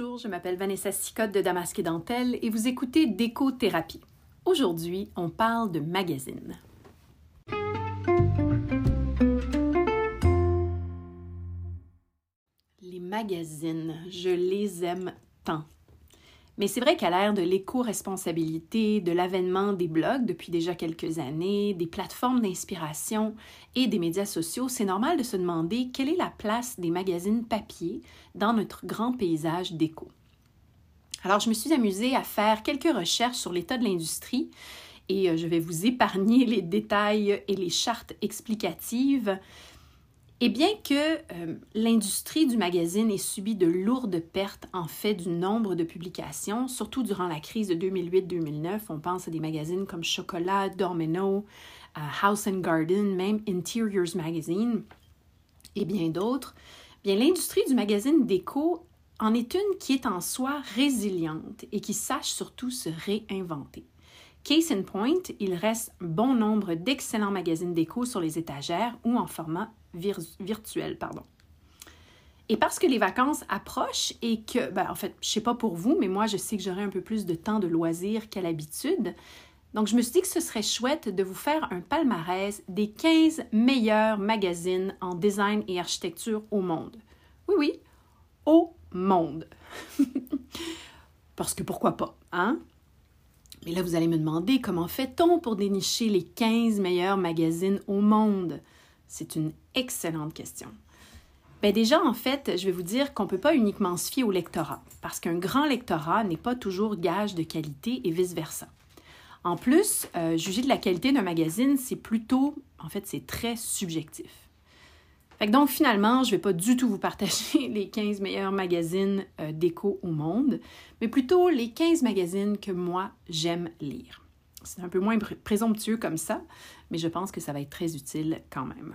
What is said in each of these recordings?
Bonjour, je m'appelle Vanessa Sicotte de Damasque et Dentelle et vous écoutez Déco-thérapie. Aujourd'hui, on parle de magazines. Les magazines, je les aime tant. Mais c'est vrai qu'à l'ère de l'éco-responsabilité, de l'avènement des blogs depuis déjà quelques années, des plateformes d'inspiration et des médias sociaux, c'est normal de se demander quelle est la place des magazines papier dans notre grand paysage d'éco. Alors, je me suis amusée à faire quelques recherches sur l'état de l'industrie et euh, je vais vous épargner les détails et les chartes explicatives et bien que euh, l'industrie du magazine ait subi de lourdes pertes en fait du nombre de publications, surtout durant la crise de 2008-2009, on pense à des magazines comme Chocolat, Domino, euh, House and Garden, même Interiors Magazine et bien d'autres, bien l'industrie du magazine déco en est une qui est en soi résiliente et qui sache surtout se réinventer. Case in point, il reste bon nombre d'excellents magazines déco sur les étagères ou en format virtuel. Pardon. Et parce que les vacances approchent et que, ben, en fait, je sais pas pour vous, mais moi, je sais que j'aurai un peu plus de temps de loisirs qu'à l'habitude. Donc, je me suis dit que ce serait chouette de vous faire un palmarès des 15 meilleurs magazines en design et architecture au monde. Oui, oui, au monde. Parce que pourquoi pas, hein? Mais là, vous allez me demander comment fait-on pour dénicher les 15 meilleurs magazines au monde? C'est une excellente question. Bien déjà, en fait, je vais vous dire qu'on ne peut pas uniquement se fier au lectorat, parce qu'un grand lectorat n'est pas toujours gage de qualité et vice-versa. En plus, euh, juger de la qualité d'un magazine, c'est plutôt, en fait, c'est très subjectif donc, finalement, je ne vais pas du tout vous partager les 15 meilleurs magazines euh, d'éco au monde, mais plutôt les 15 magazines que moi, j'aime lire. C'est un peu moins présomptueux comme ça, mais je pense que ça va être très utile quand même.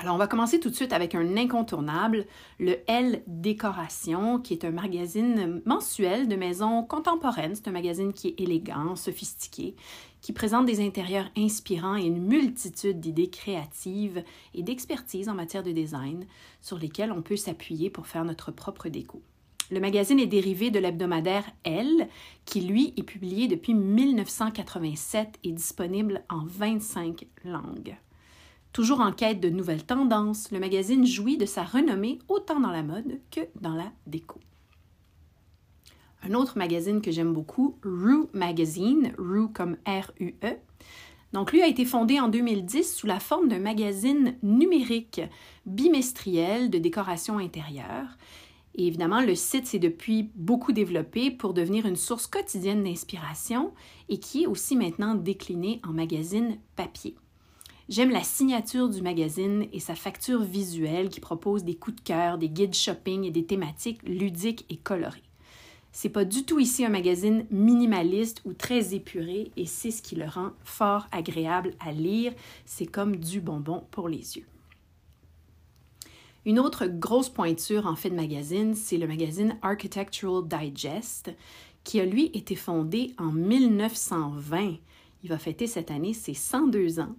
Alors, on va commencer tout de suite avec un incontournable, le L Décoration, qui est un magazine mensuel de maisons contemporaines. C'est un magazine qui est élégant, sophistiqué, qui présente des intérieurs inspirants et une multitude d'idées créatives et d'expertise en matière de design sur lesquelles on peut s'appuyer pour faire notre propre déco. Le magazine est dérivé de l'hebdomadaire Elle, qui lui est publié depuis 1987 et disponible en 25 langues. Toujours en quête de nouvelles tendances, le magazine jouit de sa renommée autant dans la mode que dans la déco. Un autre magazine que j'aime beaucoup, Rue Magazine, Rue comme R-U-E. Donc, lui a été fondé en 2010 sous la forme d'un magazine numérique bimestriel de décoration intérieure. Évidemment, le site s'est depuis beaucoup développé pour devenir une source quotidienne d'inspiration et qui est aussi maintenant décliné en magazine papier. J'aime la signature du magazine et sa facture visuelle qui propose des coups de cœur, des guides shopping et des thématiques ludiques et colorées. C'est pas du tout ici un magazine minimaliste ou très épuré et c'est ce qui le rend fort agréable à lire. C'est comme du bonbon pour les yeux. Une autre grosse pointure en fait de magazine, c'est le magazine Architectural Digest qui a lui été fondé en 1920. Il va fêter cette année ses 102 ans.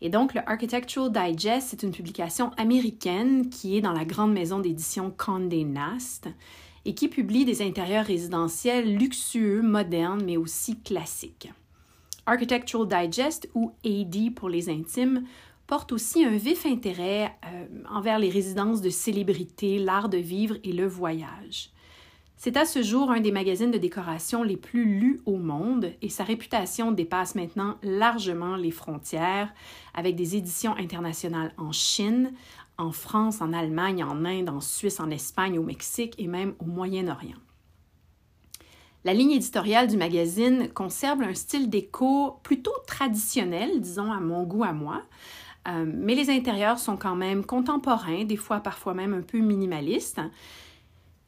Et donc, le Architectural Digest, c'est une publication américaine qui est dans la grande maison d'édition Condé Nast et qui publie des intérieurs résidentiels luxueux, modernes, mais aussi classiques. Architectural Digest, ou AD pour les intimes, porte aussi un vif intérêt euh, envers les résidences de célébrités, l'art de vivre et le voyage. C'est à ce jour un des magazines de décoration les plus lus au monde et sa réputation dépasse maintenant largement les frontières avec des éditions internationales en Chine, en France, en Allemagne, en Inde, en Suisse, en Espagne, au Mexique et même au Moyen-Orient. La ligne éditoriale du magazine conserve un style déco plutôt traditionnel, disons à mon goût à moi, euh, mais les intérieurs sont quand même contemporains, des fois parfois même un peu minimalistes,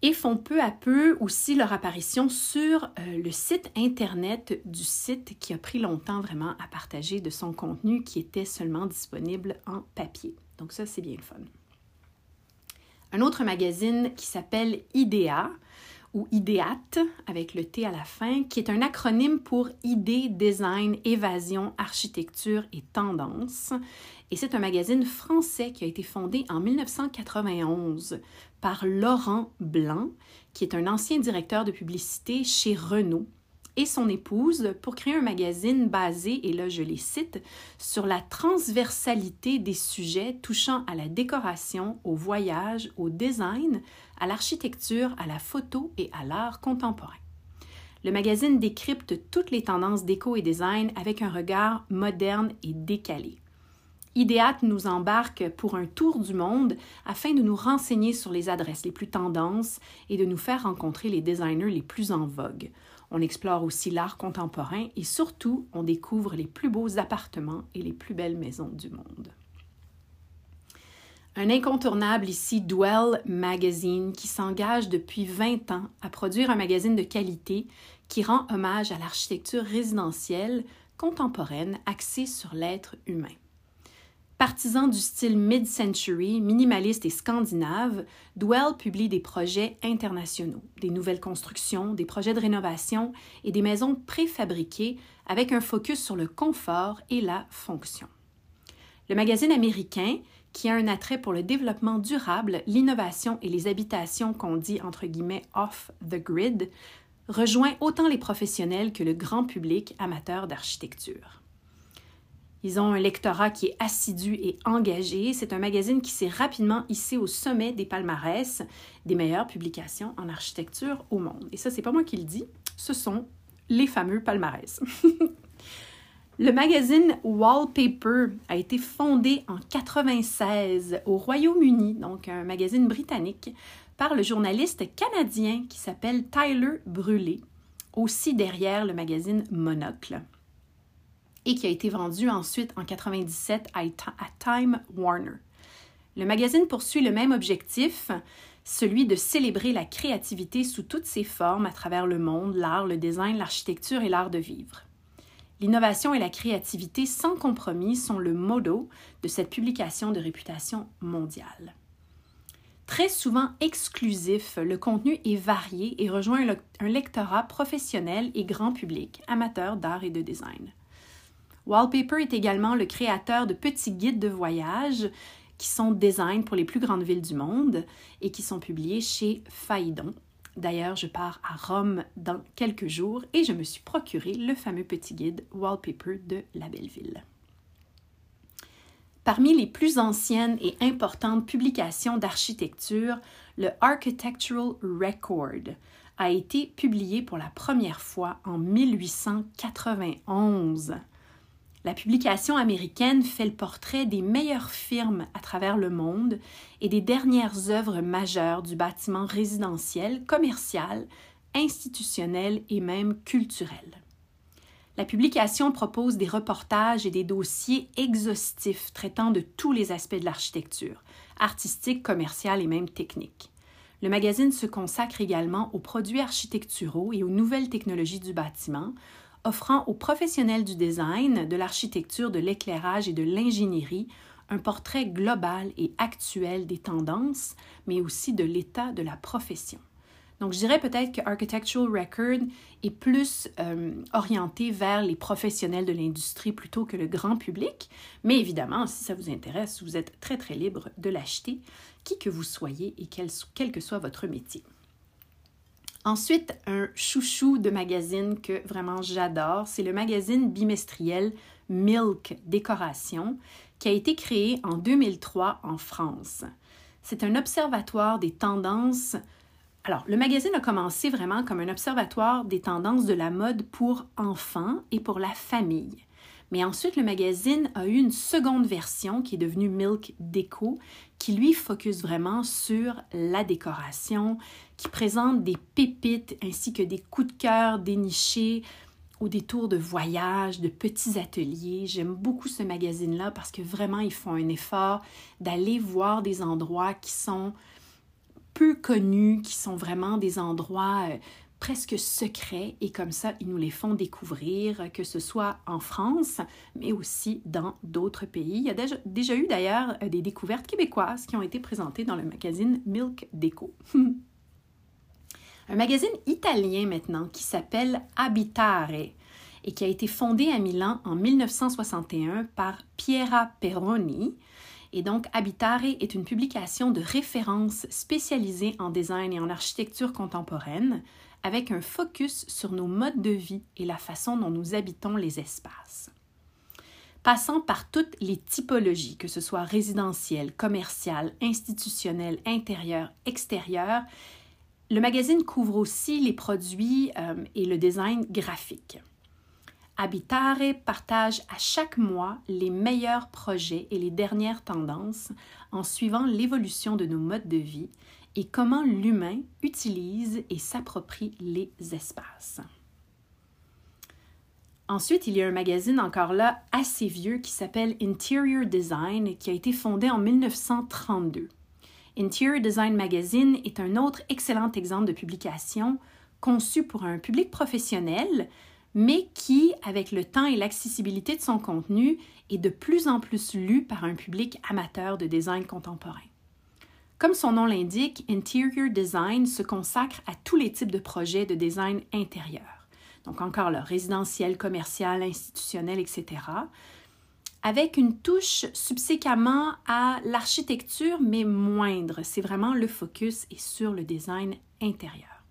et font peu à peu aussi leur apparition sur euh, le site Internet du site qui a pris longtemps vraiment à partager de son contenu qui était seulement disponible en papier. Donc ça, c'est bien le fun. Un autre magazine qui s'appelle IDEA ou IDEAT avec le T à la fin, qui est un acronyme pour Idée, Design, Évasion, Architecture et Tendance. Et c'est un magazine français qui a été fondé en 1991 par Laurent Blanc, qui est un ancien directeur de publicité chez Renault, et son épouse pour créer un magazine basé, et là je les cite, sur la transversalité des sujets touchant à la décoration, au voyage, au design, à l'architecture, à la photo et à l'art contemporain. Le magazine décrypte toutes les tendances déco et design avec un regard moderne et décalé. Ideat nous embarque pour un tour du monde afin de nous renseigner sur les adresses les plus tendances et de nous faire rencontrer les designers les plus en vogue. On explore aussi l'art contemporain et surtout, on découvre les plus beaux appartements et les plus belles maisons du monde. Un incontournable ici, Dwell Magazine, qui s'engage depuis 20 ans à produire un magazine de qualité qui rend hommage à l'architecture résidentielle contemporaine axée sur l'être humain. Partisan du style mid-century, minimaliste et scandinave, Dwell publie des projets internationaux, des nouvelles constructions, des projets de rénovation et des maisons préfabriquées avec un focus sur le confort et la fonction. Le magazine américain, qui a un attrait pour le développement durable, l'innovation et les habitations qu'on dit entre guillemets off the grid, rejoint autant les professionnels que le grand public amateur d'architecture. Ils ont un lectorat qui est assidu et engagé. C'est un magazine qui s'est rapidement hissé au sommet des palmarès des meilleures publications en architecture au monde. Et ça, c'est pas moi qui le dis, ce sont les fameux palmarès. le magazine Wallpaper a été fondé en 96 au Royaume-Uni, donc un magazine britannique, par le journaliste canadien qui s'appelle Tyler Brûlé, aussi derrière le magazine Monocle et qui a été vendu ensuite en 97 à Time Warner. Le magazine poursuit le même objectif, celui de célébrer la créativité sous toutes ses formes à travers le monde, l'art, le design, l'architecture et l'art de vivre. L'innovation et la créativité sans compromis sont le motto de cette publication de réputation mondiale. Très souvent exclusif, le contenu est varié et rejoint un lectorat professionnel et grand public, amateur d'art et de design. Wallpaper est également le créateur de petits guides de voyage qui sont design pour les plus grandes villes du monde et qui sont publiés chez Faidon. D'ailleurs, je pars à Rome dans quelques jours et je me suis procuré le fameux petit guide Wallpaper de la belle ville. Parmi les plus anciennes et importantes publications d'architecture, le Architectural Record a été publié pour la première fois en 1891. La publication américaine fait le portrait des meilleures firmes à travers le monde et des dernières œuvres majeures du bâtiment résidentiel, commercial, institutionnel et même culturel. La publication propose des reportages et des dossiers exhaustifs traitant de tous les aspects de l'architecture, artistique, commerciale et même technique. Le magazine se consacre également aux produits architecturaux et aux nouvelles technologies du bâtiment, offrant aux professionnels du design, de l'architecture, de l'éclairage et de l'ingénierie un portrait global et actuel des tendances, mais aussi de l'état de la profession. Donc, je dirais peut-être que Architectural Record est plus euh, orienté vers les professionnels de l'industrie plutôt que le grand public. Mais évidemment, si ça vous intéresse, vous êtes très, très libre de l'acheter, qui que vous soyez et quel que soit votre métier. Ensuite, un chouchou de magazine que vraiment j'adore, c'est le magazine bimestriel Milk Décoration qui a été créé en 2003 en France. C'est un observatoire des tendances. Alors, le magazine a commencé vraiment comme un observatoire des tendances de la mode pour enfants et pour la famille. Mais ensuite, le magazine a eu une seconde version qui est devenue Milk Déco, qui lui focus vraiment sur la décoration, qui présente des pépites ainsi que des coups de cœur dénichés ou des tours de voyage, de petits ateliers. J'aime beaucoup ce magazine-là parce que vraiment, ils font un effort d'aller voir des endroits qui sont peu connus, qui sont vraiment des endroits euh, presque secrets et comme ça, ils nous les font découvrir, que ce soit en France, mais aussi dans d'autres pays. Il y a déjà, eu d'ailleurs euh, des découvertes québécoises qui ont été présentées dans le magazine Milk Déco. Un magazine italien maintenant qui s'appelle Abitare et qui a été fondé à Milan en 1961 par Piera Peroni Et donc, Habitare est une publication de référence spécialisée en design et en architecture contemporaine, avec un focus sur nos modes de vie et la façon dont nous habitons les espaces. Passant par toutes les typologies, que ce soit résidentielle, commerciale, institutionnelle, intérieure, extérieure, le magazine couvre aussi les produits euh, et le design graphique. Habitare partage à chaque mois les meilleurs projets et les dernières tendances en suivant l'évolution de nos modes de vie et comment l'humain utilise et s'approprie les espaces. Ensuite, il y a un magazine encore là assez vieux qui s'appelle Interior Design qui a été fondé en 1932. Interior Design Magazine est un autre excellent exemple de publication conçu pour un public professionnel mais qui, avec le temps et l'accessibilité de son contenu, est de plus en plus lu par un public amateur de design contemporain. Comme son nom l'indique, Interior Design se consacre à tous les types de projets de design intérieur. Donc encore là, résidentiel, commercial, institutionnel, etc. Avec une touche subséquemment à l'architecture, mais moindre. C'est vraiment le focus est sur le design intérieur.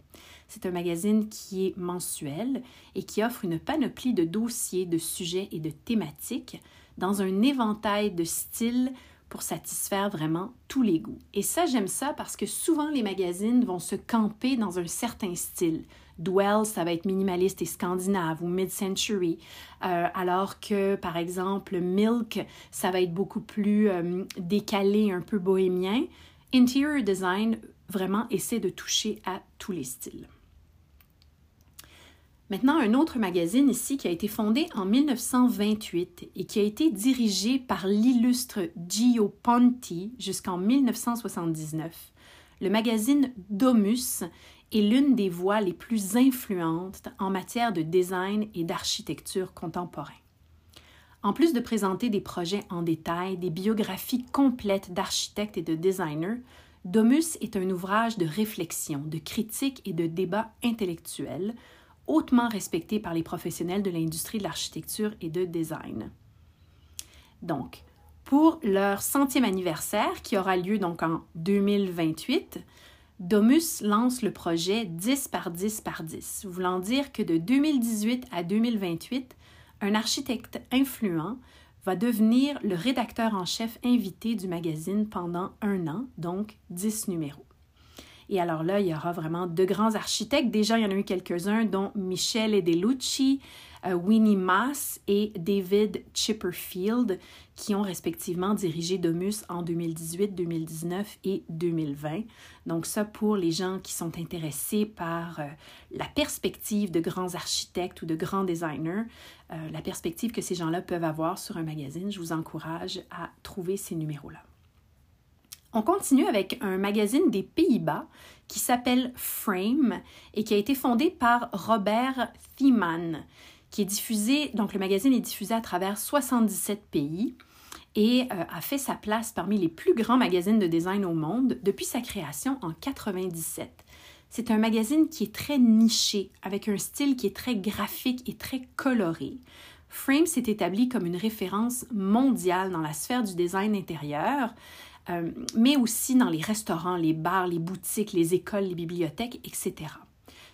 C'est un magazine qui est mensuel et qui offre une panoplie de dossiers, de sujets et de thématiques dans un éventail de styles pour satisfaire vraiment tous les goûts. Et ça, j'aime ça parce que souvent les magazines vont se camper dans un certain style. Dwell, ça va être minimaliste et scandinave ou mid-century, euh, alors que par exemple Milk, ça va être beaucoup plus euh, décalé, un peu bohémien. Interior Design vraiment essaie de toucher à tous les styles. Maintenant, un autre magazine ici qui a été fondé en 1928 et qui a été dirigé par l'illustre Gio Ponti jusqu'en 1979. Le magazine Domus est l'une des voix les plus influentes en matière de design et d'architecture contemporain. En plus de présenter des projets en détail, des biographies complètes d'architectes et de designers, Domus est un ouvrage de réflexion, de critique et de débat intellectuel hautement respectés par les professionnels de l'industrie de l'architecture et de design. Donc, pour leur centième anniversaire, qui aura lieu donc en 2028, Domus lance le projet 10 par 10 par 10, voulant dire que de 2018 à 2028, un architecte influent va devenir le rédacteur en chef invité du magazine pendant un an, donc 10 numéros. Et alors là, il y aura vraiment de grands architectes. Déjà, il y en a eu quelques-uns, dont Michel Edelucci, euh, Winnie Maas et David Chipperfield, qui ont respectivement dirigé Domus en 2018, 2019 et 2020. Donc ça, pour les gens qui sont intéressés par euh, la perspective de grands architectes ou de grands designers, euh, la perspective que ces gens-là peuvent avoir sur un magazine, je vous encourage à trouver ces numéros-là. On continue avec un magazine des Pays-Bas qui s'appelle Frame et qui a été fondé par Robert Thiemann, qui est diffusé, donc le magazine est diffusé à travers 77 pays et euh, a fait sa place parmi les plus grands magazines de design au monde depuis sa création en 97. C'est un magazine qui est très niché, avec un style qui est très graphique et très coloré. Frame s'est établi comme une référence mondiale dans la sphère du design intérieur, euh, mais aussi dans les restaurants, les bars, les boutiques, les écoles, les bibliothèques, etc.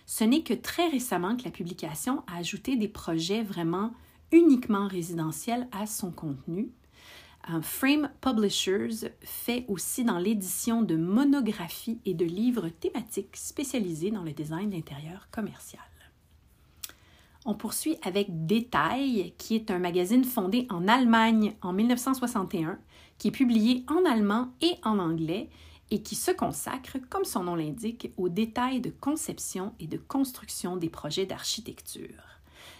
Ce n'est que très récemment que la publication a ajouté des projets vraiment uniquement résidentiels à son contenu. Euh, Frame Publishers fait aussi dans l'édition de monographies et de livres thématiques spécialisés dans le design d'intérieur commercial. On poursuit avec Détail, qui est un magazine fondé en Allemagne en 1961 qui est publié en allemand et en anglais et qui se consacre, comme son nom l'indique, aux détails de conception et de construction des projets d'architecture.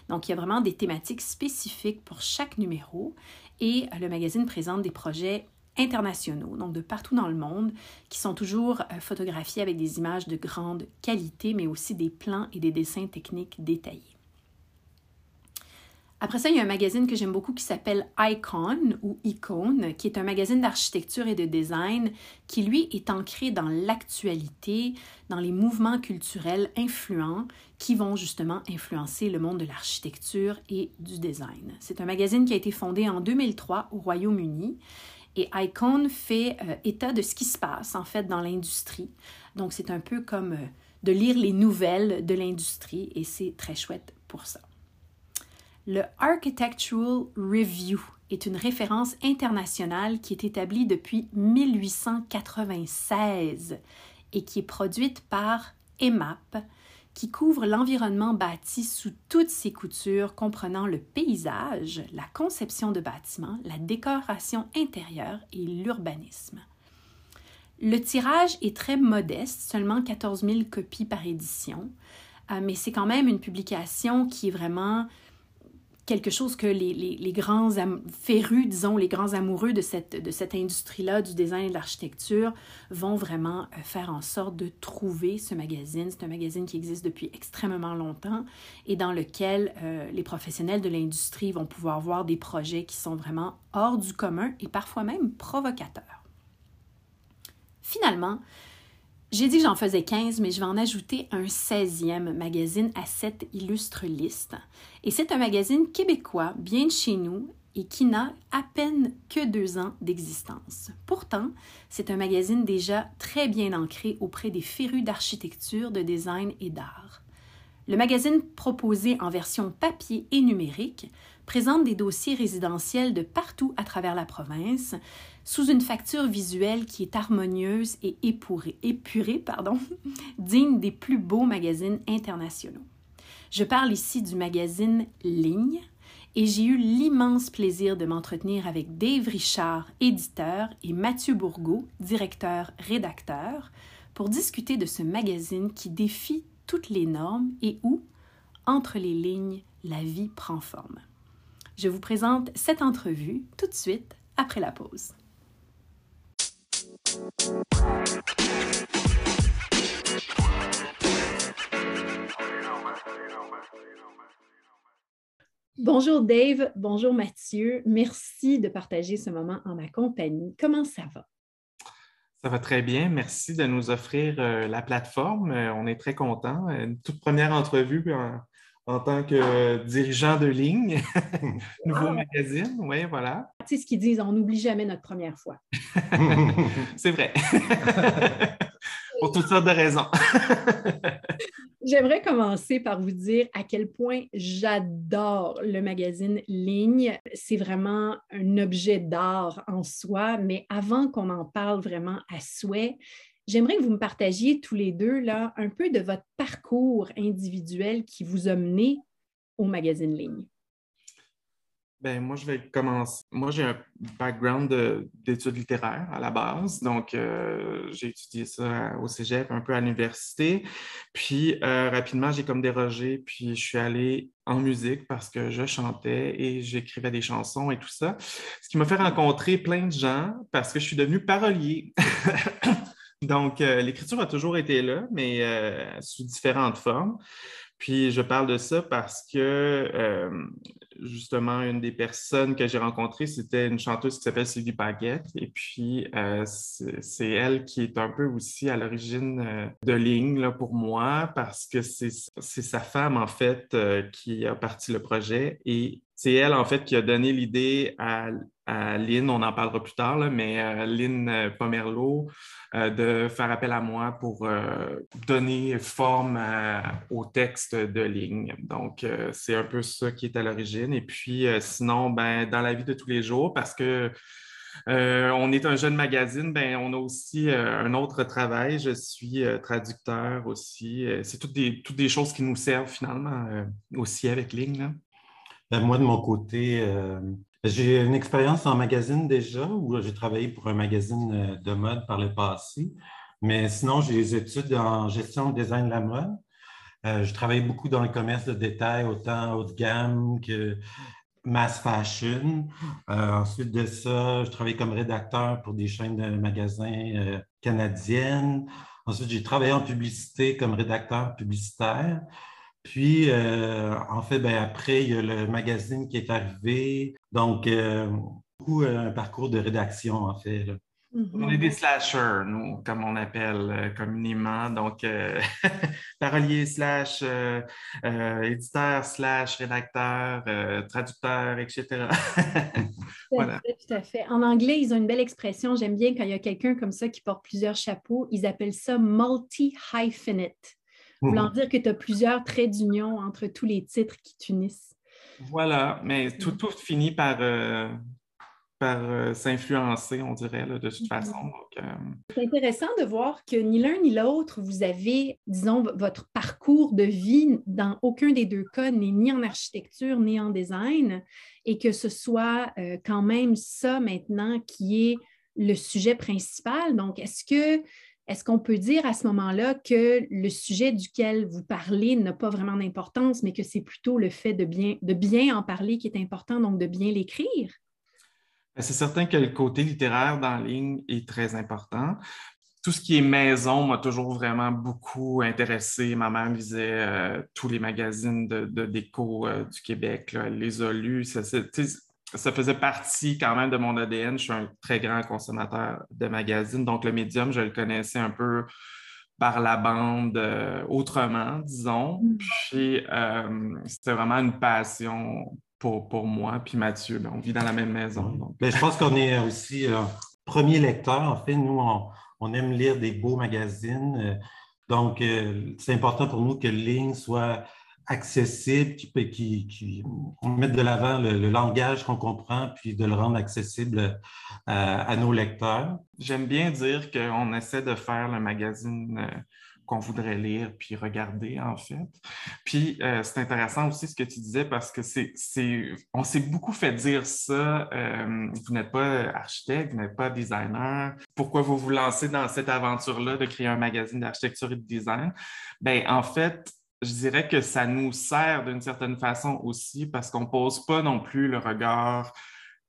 Donc, il y a vraiment des thématiques spécifiques pour chaque numéro et le magazine présente des projets internationaux, donc de partout dans le monde, qui sont toujours euh, photographiés avec des images de grande qualité, mais aussi des plans et des dessins techniques détaillés. Après ça, il y a un magazine que j'aime beaucoup qui s'appelle Icon ou Icon, qui est un magazine d'architecture et de design qui, lui, est ancré dans l'actualité, dans les mouvements culturels influents qui vont justement influencer le monde de l'architecture et du design. C'est un magazine qui a été fondé en 2003 au Royaume-Uni Et Icon fait euh, état de ce qui se passe en fait dans l'industrie. Donc c'est un peu comme euh, de lire les nouvelles de l'industrie et c'est très chouette pour ça. Le Architectural Review est une référence internationale qui est établie depuis 1896 et qui est produite par EMAP, qui couvre l'environnement bâti sous toutes ses coutures, comprenant le paysage, la conception de bâtiments, la décoration intérieure et l'urbanisme. Le tirage est très modeste, seulement 14 000 copies par édition, euh, mais c'est quand même une publication qui est vraiment quelque chose que les, grands férus, disons, les grands amoureux de cette, industrie-là, du design et de l'architecture, vont vraiment euh, faire en sorte de trouver ce magazine. C'est un magazine qui existe depuis extrêmement longtemps et dans lequel euh, les professionnels de l'industrie vont pouvoir voir des projets qui sont vraiment hors du commun et parfois même provocateurs. Finalement, j'ai dit que j'en faisais 15, mais je vais en ajouter un 16e magazine à cette illustre liste. Et c'est un magazine québécois, bien de chez nous, et qui n'a à peine que deux ans d'existence. Pourtant, c'est un magazine déjà très bien ancré auprès des férus d'architecture, de design et d'art. Le magazine proposé en version papier et numérique présente des dossiers résidentiels de partout à travers la province, sous une facture visuelle qui est harmonieuse et épurée, pardon, digne des plus beaux magazines internationaux. Je parle ici du magazine Ligne et j'ai eu l'immense plaisir de m'entretenir avec Dave Richard, éditeur, et Mathieu Bourgault, directeur-rédacteur, pour discuter de ce magazine qui défie toutes les normes et où, entre les lignes, la vie prend forme. Je vous présente cette entrevue tout de suite après la pause. Bonjour Dave, bonjour Mathieu. Merci de partager ce moment en ma compagnie. Comment ça va? Ça va très bien. Merci de nous offrir euh, la plateforme. Euh, on est très contents. Une toute première entrevue en, tant que dirigeant de ligne, nouveau magazine. Oui, voilà. Tu sais ce qu'ils disent, on n'oublie jamais notre première fois. C'est vrai. Pour toutes sortes de raisons. J'aimerais commencer par vous dire à quel point j'adore le magazine Ligne. C'est vraiment un objet d'art en soi, mais avant qu'on en parle vraiment à souhait, j'aimerais que vous me partagiez tous les deux là, un peu de votre parcours individuel qui vous a mené au magazine Ligne. Ben, moi, je vais commencer. Moi, j'ai un background d'études littéraires à la base. Donc, euh, j'ai étudié ça au cégep, un peu à l'université. Puis, euh, rapidement, j'ai comme dérogé. Puis, je suis allé en musique parce que je chantais et j'écrivais des chansons et tout ça. Ce qui m'a fait rencontrer plein de gens parce que je suis devenu parolier. Donc, euh, l'écriture a toujours été là, mais sous différentes formes. Puis je parle de ça parce que euh, justement, une des personnes que j'ai rencontrées, c'était une chanteuse qui s'appelle Sylvie Baguette. Et puis, euh, c'est elle qui est un peu aussi à l'origine euh, de Ligne là, pour moi parce que c'est sa femme, en fait, qui a parti le projet. Et c'est elle, en fait, qui a donné l'idée à, à Lynn, on en parlera plus tard, mais euh, Lynn euh, Pomerleau, euh, de faire appel à moi pour donner forme au texte de ligne. Donc, c'est un peu ça qui est à l'origine. Et puis, sinon, ben, dans la vie de tous les jours, parce que on est un jeune magazine, ben, on a aussi un autre travail. Je suis traducteur aussi. c'est toutes des, toutes des choses qui nous servent finalement aussi avec Ligne. Ben, moi, de mon côté, j'ai une expérience en magazine déjà, où j'ai travaillé pour un magazine euh, de mode par le passé. Mais sinon, j'ai des études en gestion de design de la mode. Euh, je travaille beaucoup dans le commerce de détail, autant haut de gamme que mass fashion. Euh, ensuite de ça, je travaille comme rédacteur pour des chaînes de magasins canadiennes. Ensuite, j'ai travaillé en publicité comme rédacteur publicitaire. Puis, euh, en fait, ben, après, il y a le magazine qui est arrivé. Donc, euh, beaucoup euh, un parcours de rédaction, en fait. On est des slashers, nous, comme on appelle euh, communément. Donc, euh, parolier slash euh, éditeur slash rédacteur, traducteur, etc. voilà. Tout à fait. En anglais, ils ont une belle expression. J'aime bien quand il y a quelqu'un comme ça qui porte plusieurs chapeaux. Ils appellent ça multi-hyphenate. Voulant mhm. dire que tu as plusieurs traits d'union entre tous les titres qui t'unissent. Voilà, mais tout, tout finit par par euh, s'influencer, on dirait, de toute façon. Euh, C'est intéressant de voir que ni l'un ni l'autre, vous avez, disons, votre parcours de vie dans aucun des deux cas n'est ni en architecture ni en design, et que ce soit euh, quand même ça maintenant qui est le sujet principal. Donc, est-ce que est-ce qu'on peut dire à ce moment-là que le sujet duquel vous parlez n'a pas vraiment d'importance, mais que c'est plutôt le fait de bien, de bien en parler qui est important, donc de bien l'écrire? Ben, c'est certain que le côté littéraire dans la ligne est très important. Tout ce qui est maison m'a toujours vraiment beaucoup intéressé. Ma mère lisait euh, tous les magazines de, déco euh, du Québec. Elle les a lus. Ça, faisait partie quand même de mon ADN. Je suis un très grand consommateur de magazines. Donc, le médium, je le connaissais un peu par la bande euh, autrement, disons. Mm. Puis, c'était vraiment une passion pour, moi puis Mathieu. on vit dans la même maison. Mais je pense qu'on est aussi euh, premier lecteur. En fait, nous, on, aime lire des beaux magazines. Euh, donc, euh, c'est important pour nous que le ligne soit accessible, qui, qui, mette de l'avant le, langage qu'on comprend, puis de le rendre accessible à nos lecteurs. J'aime bien dire qu'on essaie de faire le magazine qu'on voudrait lire puis regarder, en fait. Puis euh, c'est intéressant aussi ce que tu disais parce que c'est, on s'est beaucoup fait dire ça. Euh, vous n'êtes pas architecte, vous n'êtes pas designer. Pourquoi vous vous lancez dans cette aventure-là de créer un magazine d'architecture et de design? Bien, en fait, je dirais que ça nous sert d'une certaine façon aussi parce qu'on ne pose pas non plus le regard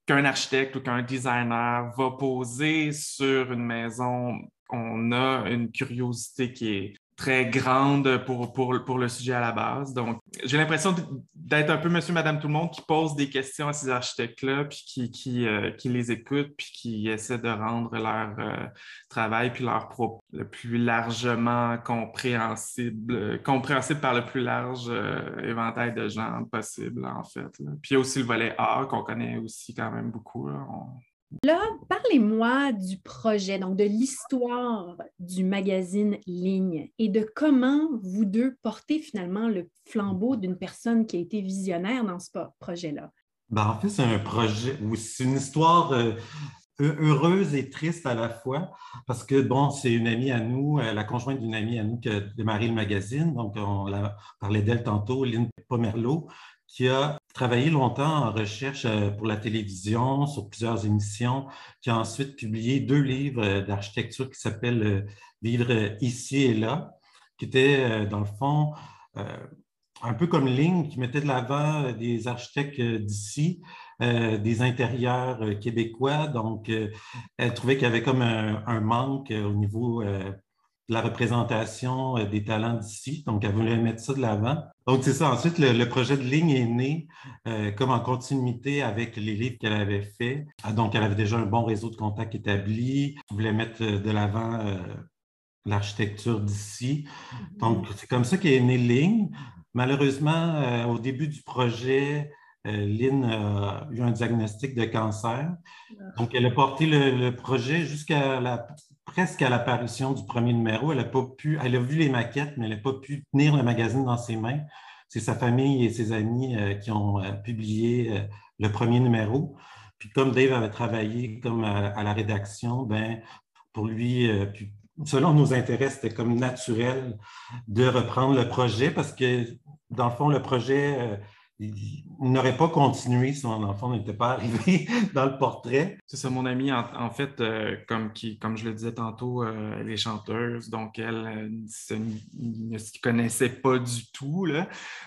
qu'un architecte ou qu'un designer va poser sur une maison. On a une curiosité qui est très grande pour, pour, pour le sujet à la base. Donc, j'ai l'impression d'être un peu monsieur, madame, tout le monde qui pose des questions à ces architectes-là, puis qui, qui, euh, qui, les écoute, puis qui essaie de rendre leur euh, travail, puis leur propos le plus largement compréhensible, compréhensible par le plus large euh, éventail de gens possible, en fait. Puis il y a aussi le volet art qu'on connaît aussi quand même beaucoup. Parlez-moi du projet, donc de l'histoire du magazine Ligne et de comment vous deux portez finalement le flambeau d'une personne qui a été visionnaire dans ce projet-là. Ben, en fait, c'est un projet ou c'est une histoire euh, heureuse et triste à la fois parce que, bon, c'est une amie à nous, euh, la conjointe d'une amie à nous qui a démarré le magazine. Donc, on parlait d'elle tantôt, Lynn Pomerleau, qui a travaillé longtemps en recherche euh, pour la télévision, sur plusieurs émissions, qui a ensuite publié deux livres euh, d'architecture qui s'appellent euh, Vivre ici et là, qui étaient, dans le fond, un peu comme Ligne, qui mettait de l'avant des architectes d'ici, des intérieurs québécois. Donc, elle trouvait qu'il y avait comme un, manque au niveau la représentation euh, des talents d'ici. Donc, elle voulait mettre ça de l'avant. Donc, c'est ça. Ensuite, le, projet de ligne est né euh, comme en continuité avec les livres qu'elle avait faits. Ah, donc, elle avait déjà un bon réseau de contacts établi. Elle voulait mettre euh, de l'avant l'architecture d'ici. Donc, c'est comme ça qu'est né Ligne. Malheureusement, au début du projet, Lynn a eu un diagnostic de cancer. Donc, elle a porté le projet jusqu'à la presque à l'apparition du premier numéro. Elle a pas pu, elle a vu les maquettes, mais elle n'a pas pu tenir le magazine dans ses mains. C'est sa famille et ses amis euh, qui ont euh, publié euh, le premier numéro. Puis comme Dave avait travaillé comme à, la rédaction, ben pour lui, selon nos intérêts, c'était comme naturel de reprendre le projet parce que dans le fond, le projet il n'aurait pas continué si mon enfant n'était pas arrivé dans le portrait. C'est ça, mon amie, en, fait, euh, comme, je le disais tantôt, euh, elle est chanteuse, donc elle ne s'y connaissait pas du tout.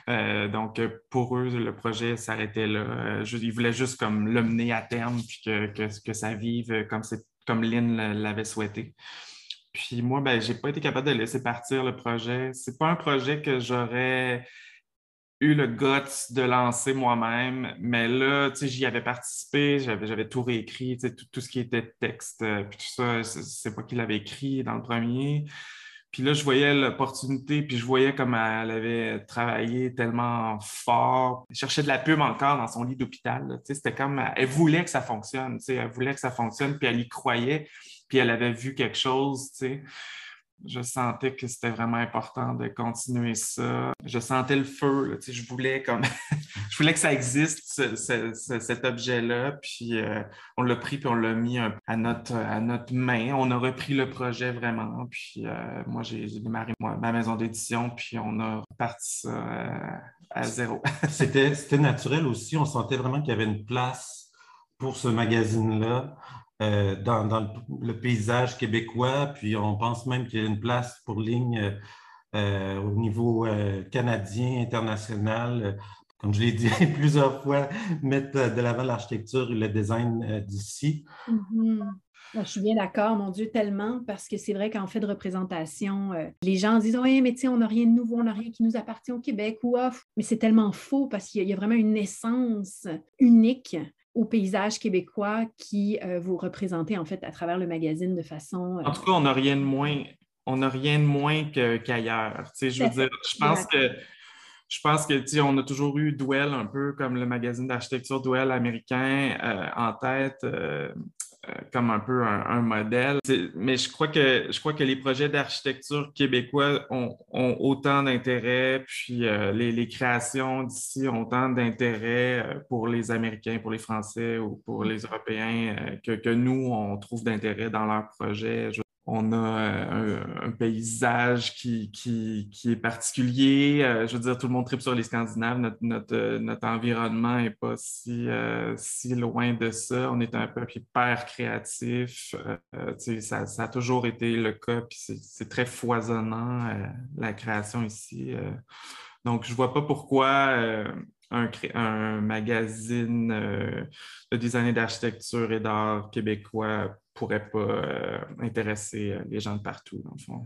Euh, donc, pour eux, le projet s'arrêtait là. ils voulaient juste comme le mener à terme, puis que, ça vive comme, comme Lynn l'avait souhaité. Puis moi, ben, je n'ai pas été capable de laisser partir le projet. C'est pas un projet que j'aurais eu le guts de lancer moi-même, mais là, tu sais, j'y avais participé, j'avais, tout réécrit, tu sais, tout, ce qui était texte, euh, puis tout ça, c'est moi qui l'avais écrit dans le premier. Puis là, je voyais l'opportunité, puis je voyais comme elle avait travaillé tellement fort. Elle cherchait de la pub encore dans son lit d'hôpital. Tu sais, c'était comme, elle voulait que ça fonctionne, tu sais, elle voulait que ça fonctionne, puis elle y croyait, puis elle avait vu quelque chose, tu sais je sentais que c'était vraiment important de continuer ça. Je sentais le feu, je voulais comme je voulais que ça existe, cet objet-là. Puis euh, on l'a pris puis on l'a mis à notre, à notre main. On a repris le projet vraiment. Puis euh, moi, j'ai démarré ma maison d'édition, puis on a parti ça euh, à zéro. c'était naturel aussi. On sentait vraiment qu'il y avait une place pour ce magazine-là. Euh, dans, le, paysage québécois, puis on pense même qu'il y a une place pour ligne euh, euh, au niveau canadien, international. Comme je l'ai dit plusieurs fois, mettre de l'avant l'architecture et le design d'ici. Mm-hmm. Je suis bien d'accord, mon Dieu, tellement, parce que c'est vrai qu'en fait de représentation, les gens disent Oui, mais tu sais, on n'a rien de nouveau, on n'a rien qui nous appartient au Québec ou off. Mais c'est tellement faux parce qu'il y, a vraiment une essence unique au paysage québécois qui euh, vous représentez en fait à travers le magazine de façon. Euh, en tout cas, on n'a rien de moins, on n'a rien de moins qu'ailleurs. je veux dire, je pense que je pense que on a toujours eu Duel un peu comme le magazine d'architecture Duel américain euh, en tête. Euh, comme un peu un, modèle. Mais je crois, que, je crois que les projets d'architecture québécois ont, autant d'intérêt, puis euh, les, créations d'ici ont autant d'intérêt euh, pour les Américains, pour les Français ou pour les Européens que, que nous, on trouve d'intérêt dans leurs projets on a euh, un, paysage qui, est particulier. Euh, je veux dire, tout le monde tripe sur les Scandinaves. Notre, euh, environnement n'est pas si, si, loin de ça. On est un peuple hyper créatif. Ça, ça, a toujours été le cas, c'est très foisonnant, la création ici. donc, je ne vois pas pourquoi un, magazine de design d'architecture et d'art québécois pourrait pas euh, intéresser euh, les gens de partout, dans le fond.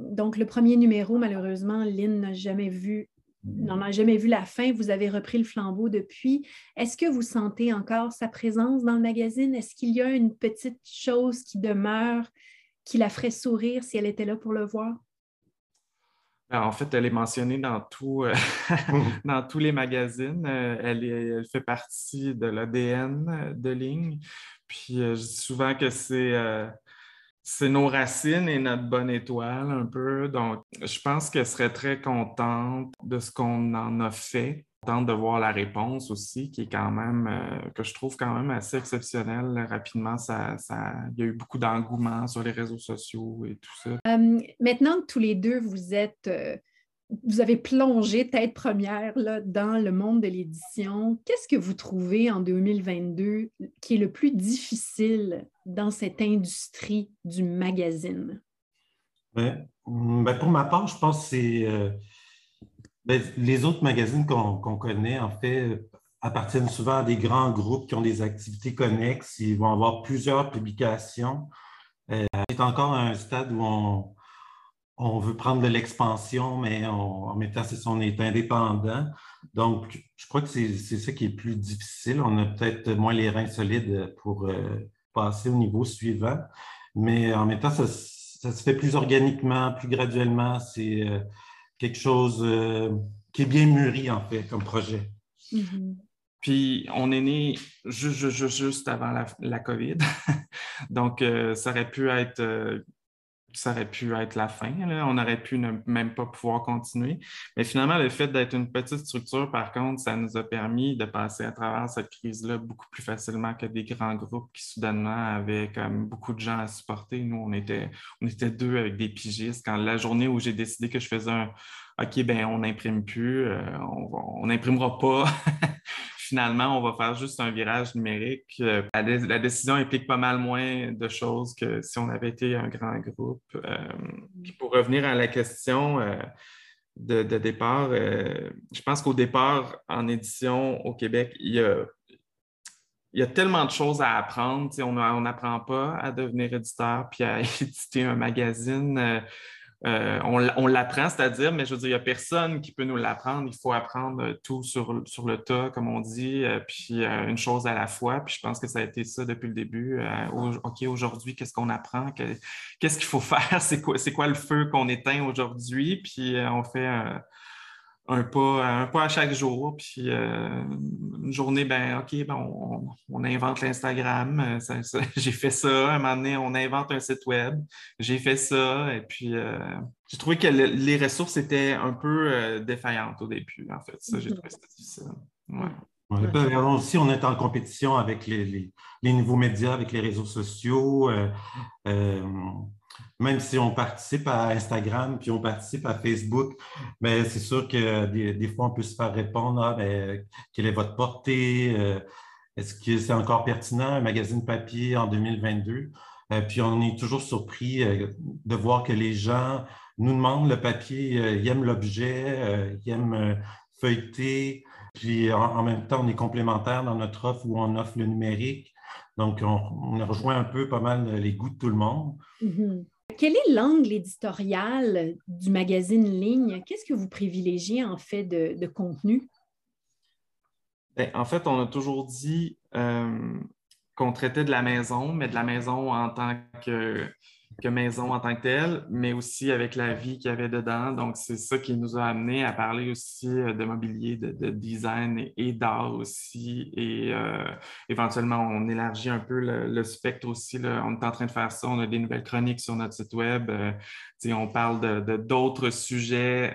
Donc, le premier numéro, malheureusement, Lynn n'a jamais vu n'en a jamais vu la fin. Vous avez repris le flambeau depuis. Est-ce que vous sentez encore sa présence dans le magazine? Est-ce qu'il y a une petite chose qui demeure, qui la ferait sourire si elle était là pour le voir? Ben, en fait, elle est mentionnée dans, tout, euh, dans tous les magazines. Elle, elle, fait partie de l'ADN de Ligne. Puis euh, je dis souvent que euh, c'est nos racines et notre bonne étoile un peu. Donc, je pense qu'elle serait très contente de ce qu'on en a fait. Contente de voir la réponse aussi, qui est quand même, euh, que je trouve quand même assez exceptionnelle. Rapidement, ça, ça, il y a eu beaucoup d'engouement sur les réseaux sociaux et tout ça. maintenant que tous les deux, vous êtes vous avez plongé tête première là, dans le monde de l'édition. Qu'est-ce que vous trouvez en 2022 qui est le plus difficile dans cette industrie du magazine? Ben, pour ma part, je pense que c'est ben, les autres magazines qu'on connaît, en fait, appartiennent souvent à des grands groupes qui ont des activités connexes. Ils vont avoir plusieurs publications. Euh, c'est encore un stade où on, on veut prendre de l'expansion, mais en même temps, c'est on est indépendant. Donc, je crois que c'est ça qui est plus difficile. On a peut-être moins les reins solides pour euh, passer au niveau suivant, mais en même temps, ça, se fait plus organiquement, plus graduellement. C'est euh, quelque chose euh, qui est bien mûri, en fait, comme projet. Mm-hmm. Puis, on est né juste, juste, avant la, la COVID. Donc, ça aurait pu être ça aurait pu être la fin. On aurait pu ne même pas pouvoir continuer. Mais finalement, le fait d'être une petite structure, par contre, ça nous a permis de passer à travers cette crise-là beaucoup plus facilement que des grands groupes qui soudainement avaient comme beaucoup de gens à supporter. Nous, on était, on était deux avec des pigistes. Quand la journée où j'ai décidé que je faisais un OK, ben on n'imprime plus, euh, on n'imprimera pas. Finalement, on va faire juste un virage numérique. Euh, la, décision implique pas mal moins de choses que si on avait été un grand groupe. Euh, pour revenir à la question euh, de, départ, je pense qu'au départ, en édition au Québec, il y a, tellement de choses à apprendre. on n'apprend pas à devenir éditeur puis à éditer un magazine euh, on, l'apprend, c'est-à-dire, mais je veux dire, il n'y a personne qui peut nous l'apprendre. Il faut apprendre tout sur, le tas, comme on dit, euh, puis euh, une chose à la fois. Puis je pense que ça a été ça depuis le début. OK, aujourd'hui, qu'est-ce qu'on apprend? Qu'est-ce qu'il faut faire? C'est quoi, quoi le feu qu'on éteint aujourd'hui? Puis on fait un pas, un pas à chaque jour. Puis euh, une journée, ben OK, ben, on, invente l'Instagram. Euh, j'ai fait ça. Un moment donné, on invente un site web. J'ai fait ça. Et puis euh, j'ai trouvé que les ressources étaient un peu défaillantes au début, en fait. Ça, j'ai trouvé ça difficile. Ouais. aussi, on est en compétition avec les, nouveaux médias, avec les réseaux sociaux même si on participe à Instagram puis on participe à Facebook, mais c'est sûr que des, fois, on peut se faire répondre ah, quelle est votre portée euh, Est-ce que c'est encore pertinent, un magazine papier en 2022 euh, Puis on est toujours surpris euh, de voir que les gens nous demandent le papier, ils aiment l'objet, ils aiment feuilleter. Puis en, même temps, on est complémentaire dans notre offre où on offre le numérique. Donc, on, rejoint un peu pas mal les goûts de tout le monde. Mm-hmm. Quel est l'angle éditorial du magazine Ligne? Qu'est-ce que vous privilégiez en fait de, contenu? Ben, en fait, on a toujours dit euh, qu'on traitait de la maison, mais de la maison en tant que que maison en tant que telle, mais aussi avec la vie qu'il y avait dedans. Donc, c'est ça qui nous a amené à parler aussi euh, de mobilier, de, design et, d'art aussi. Et euh, éventuellement, on élargit un peu le, spectre aussi. On est en train de faire ça. On a des nouvelles chroniques sur notre site web. Euh, on parle de d'autres sujets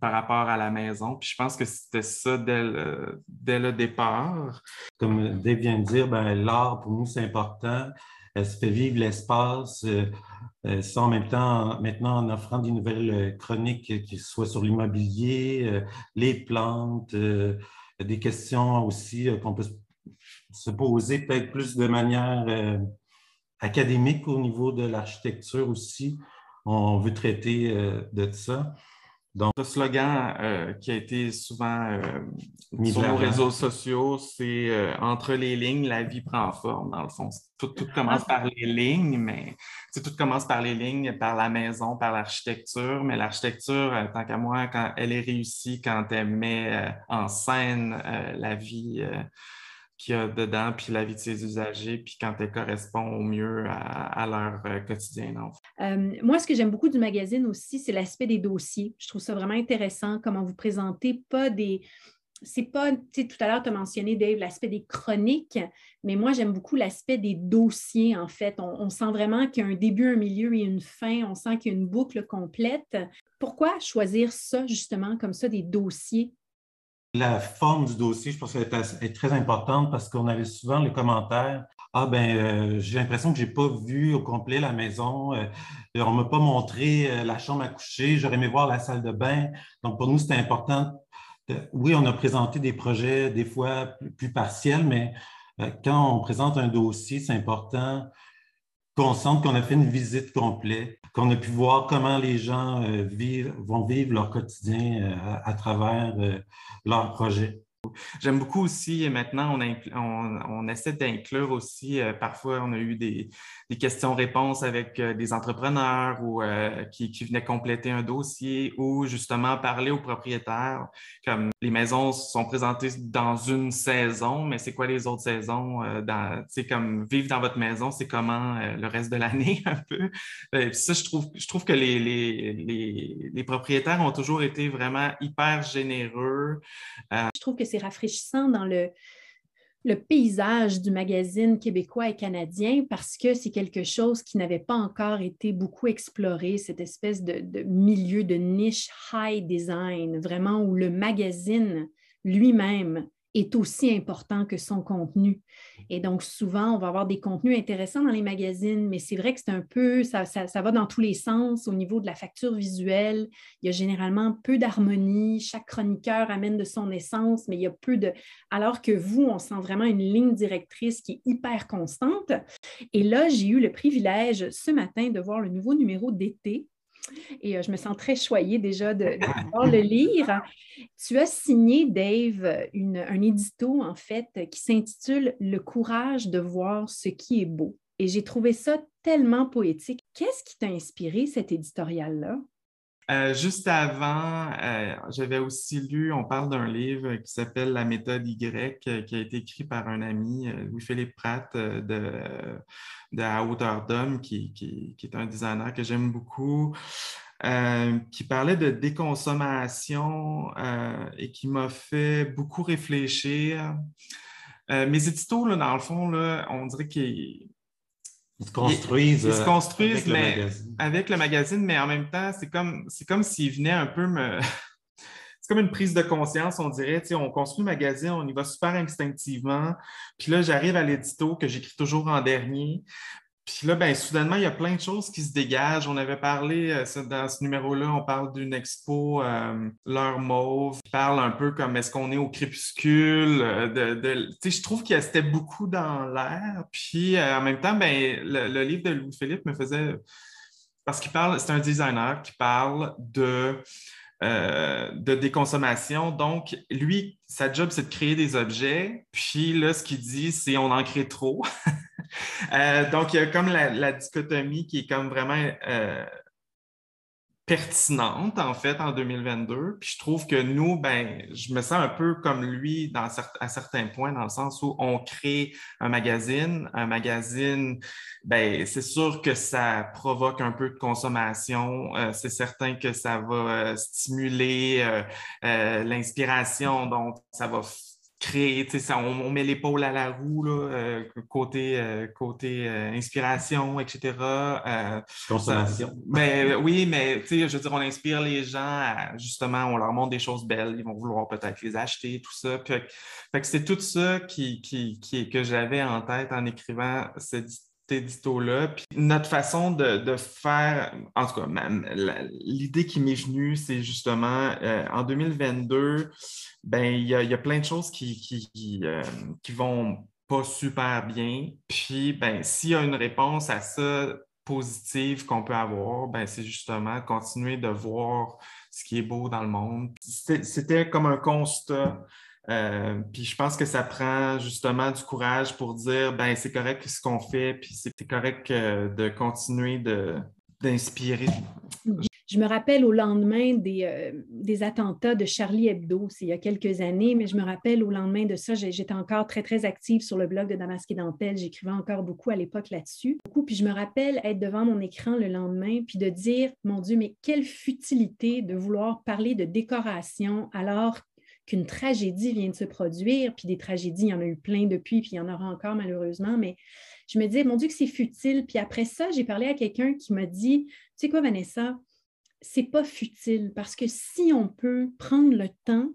par rapport à la maison. Puis je pense que c'était ça dès le, dès le, départ. Comme Dave vient de dire, ben, l'art, pour nous, c'est important. Elle se fait vivre l'espace. Euh, ça en même temps, maintenant, en offrant des nouvelles euh, chroniques qui soient sur l'immobilier, euh, les plantes, des questions aussi qu'on peut se poser peut-être plus de manière académique au niveau de l'architecture aussi. On veut traiter de ça. Donc, le slogan euh, qui a été souvent euh, sur nos réseaux sociaux, c'est euh, entre les lignes, la vie prend forme, dans le fond. Tout, commence par les lignes, mais tout commence par les lignes, par la maison, par l'architecture. Mais l'architecture, tant qu'à moi, quand elle est réussie, quand elle met en scène la vie qu'il y a dedans, puis la vie de ses usagers, puis quand elle correspond au mieux à, leur euh, quotidien. Euh, moi, ce que j'aime beaucoup du magazine aussi, c'est l'aspect des dossiers. Je trouve ça vraiment intéressant, comment vous présentez pas des... C'est pas, tu sais, tout à l'heure, tu as mentionné, Dave, l'aspect des chroniques, mais moi, j'aime beaucoup l'aspect des dossiers, en fait. On, on sent vraiment qu'il y a un début, un milieu et une fin. On sent qu'il y a une boucle complète. Pourquoi choisir ça, justement, comme ça, des dossiers? La forme du dossier, je pense qu'elle est très importante parce qu'on avait souvent les commentaires Ah, ben, euh, j'ai l'impression que je n'ai pas vu au complet la maison. Euh, on ne m'a pas montré euh, la chambre à coucher. J'aurais aimé voir la salle de bain. Donc, pour nous, c'était important. oui, on a présenté des projets des fois plus partiels, mais quand on présente un dossier, c'est important qu'on qu'on a fait une visite complète, qu'on a pu voir comment les gens euh, vont vivre leur quotidien euh, à, travers euh, leur projet. J'aime beaucoup aussi, maintenant, on, essaie d'inclure aussi, euh, parfois, on a eu des, questions-réponses avec euh, des entrepreneurs ou euh, qui, venaient compléter un dossier ou justement parler aux propriétaires, comme les maisons sont présentées dans une saison, mais c'est quoi les autres saisons? C'est comme vivre dans votre maison, c'est comment le reste de l'année un peu. ça, je trouve, je trouve que les, les, propriétaires ont toujours été vraiment hyper généreux. je trouve que c'est rafraîchissant dans le, le paysage du magazine québécois et canadien parce que c'est quelque chose qui n'avait pas encore été beaucoup exploré, cette espèce de, milieu de niche high design, vraiment où le magazine lui-même est aussi important que son contenu. Et donc, souvent, on va avoir des contenus intéressants dans les magazines, mais c'est vrai que c'est un peu, ça, va dans tous les sens au niveau de la facture visuelle. Il y a généralement peu d'harmonie. Chaque chroniqueur amène de son essence, mais il y a peu de... Alors que vous, on sent vraiment une ligne directrice qui est hyper constante. Et là, j'ai eu le privilège ce matin de voir le nouveau numéro d'été et euh, je me sens très choyée déjà de, de le lire. Tu as signé, Dave, un édito, en fait, qui s'intitule Le courage de voir ce qui est beau. Et j'ai trouvé ça tellement poétique. Qu'est-ce qui t'a inspiré cet éditorial-là? Euh, juste avant, euh, j'avais aussi lu, on parle d'un livre qui s'appelle La méthode Y, euh, qui a été écrit par un ami, Louis-Philippe Pratt, de, de À hauteur d'homme, qui, est un designer que j'aime beaucoup. qui parlait de déconsommation et qui m'a fait beaucoup réfléchir. mes éditos, là, dans le fond, on dirait qu'ils ils se construisent, ils, se construisent avec, mais, le avec le magazine, mais en même temps, c'est comme, c'est comme s'ils venaient un peu me. c'est comme une prise de conscience, on dirait. On construit le magazine, on y va super instinctivement. Puis là, j'arrive à l'édito que j'écris toujours en dernier. Puis là, ben, soudainement, il y a plein de choses qui se dégagent. On avait parlé, euh, dans ce numéro-là, on parle d'une expo, euh, L'heure mauve, qui parle un peu comme est-ce qu'on est au crépuscule. Euh, je trouve qu'il c'était beaucoup dans l'air. Puis en même temps, ben, le, livre de Louis-Philippe me faisait... Parce qu'il parle, c'est un designer qui parle de... de déconsommation. Donc, lui, sa job, c'est de créer des objets. Puis là, ce qu'il dit, c'est on en crée trop. Euh, donc, il y a comme la, dichotomie qui est comme vraiment euh, pertinente, en fait, en 2022. Puis je trouve que nous, ben, je me sens un peu comme lui dans, à certains points, dans le sens où on crée un magazine. Un magazine, ben, c'est sûr que ça provoque un peu de consommation. Euh, c'est certain que ça va stimuler l'inspiration, donc ça va créer, ça, on, on, met l'épaule à la roue, là, euh, côté, euh, côté euh, inspiration, etc. Consommation. mais oui, mais je veux dire, on inspire les gens justement, on leur montre des choses belles, ils vont vouloir peut-être les acheter, tout ça. Puis, fait que c'est tout ça qui, qui, qui, que j'avais en tête en écrivant cette édito-là. Puis notre façon de, faire, en tout cas, l'idée qui m'est venue, c'est justement en 2022, ben il y, a, plein de choses qui, qui, euh, qui, vont pas super bien. Puis, ben, s'il y a une réponse à ça positive qu'on peut avoir, ben, c'est justement continuer de voir ce qui est beau dans le monde. C'était comme un constat. Euh, puis je pense que ça prend justement du courage pour dire ben c'est correct ce qu'on fait, puis c'est correct euh, de continuer d'inspirer. Je me rappelle au lendemain des, euh, des attentats de Charlie Hebdo, c'est il y a quelques années, mais je me rappelle au lendemain de ça, j'étais encore très, très active sur le blog de Damasque et Dentelle. J'écrivais encore beaucoup à l'époque là-dessus. Puis je me rappelle être devant mon écran le lendemain, puis de dire, mon Dieu, mais quelle futilité de vouloir parler de décoration alors qu'une tragédie vient de se produire, puis des tragédies, il y en a eu plein depuis, puis il y en aura encore malheureusement, mais je me dis, mon Dieu, que c'est futile. Puis après ça, j'ai parlé à quelqu'un qui m'a dit, tu sais quoi, Vanessa, c'est pas futile parce que si on peut prendre le temps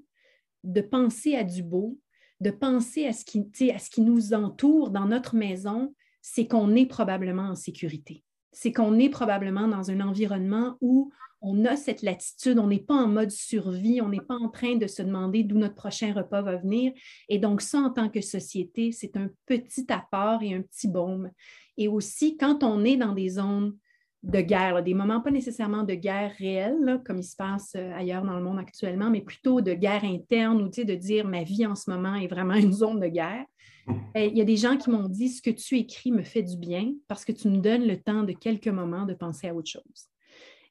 de penser à du beau, de penser à ce qui, à ce qui nous entoure dans notre maison, c'est qu'on est probablement en sécurité. C'est qu'on est probablement dans un environnement où on a cette latitude, on n'est pas en mode survie, on n'est pas en train de se demander d'où notre prochain repas va venir. Et donc, ça, en tant que société, c'est un petit apport et un petit baume. Et aussi, quand on est dans des zones de guerre, des moments pas nécessairement de guerre réelle, comme il se passe euh, ailleurs dans le monde actuellement, mais plutôt de guerre interne ou de dire ma vie en ce moment est vraiment une zone de guerre. Ben, il y a des gens qui m'ont dit ce que tu écris me fait du bien parce que tu me donnes le temps de quelques moments de penser à autre chose.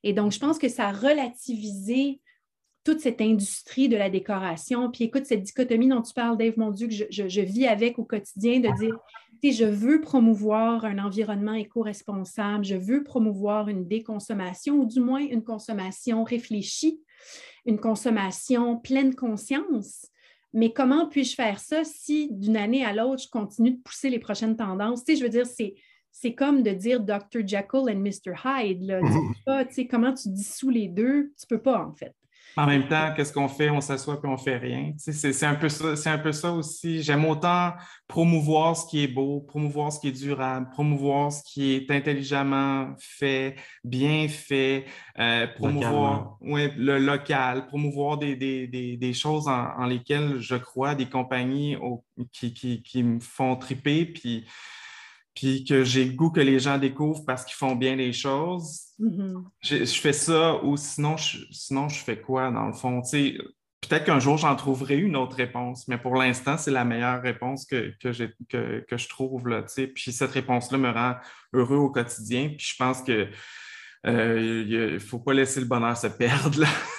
Et donc, je pense que ça a relativisé toute cette industrie de la décoration. Puis écoute, cette dichotomie dont tu parles, Dave, mon Dieu, que je vis avec au quotidien, de dire je veux promouvoir un environnement éco-responsable, je veux promouvoir une déconsommation ou du moins une consommation réfléchie, une consommation pleine conscience. Mais comment puis-je faire ça si d'une année à l'autre, je continue de pousser les prochaines tendances? Tu je veux dire, c'est, c'est comme de dire Dr. Jekyll et Mr. Hyde. Là. comment tu dissous les deux? Tu peux pas, en fait. En même temps, qu'est-ce qu'on fait? On s'assoit puis on fait rien. c'est un, peu ça, c'est un peu ça aussi. J'aime autant promouvoir ce qui est beau, promouvoir ce qui est durable, promouvoir ce qui est intelligemment fait, bien fait, euh, promouvoir le local, promouvoir des, choses en, lesquelles je crois, des compagnies qui, qui, me font triper, puis puis que j'ai le goût que les gens découvrent parce qu'ils font bien les choses, mm-hmm. je, fais ça ou sinon je, sinon je fais quoi dans le fond? Peut-être qu'un jour, j'en trouverai une autre réponse, mais pour l'instant, c'est la meilleure réponse que, que, que, je trouve. Là, puis cette réponse-là me rend heureux au quotidien. Puis je pense qu'il euh, ne faut pas laisser le bonheur se perdre.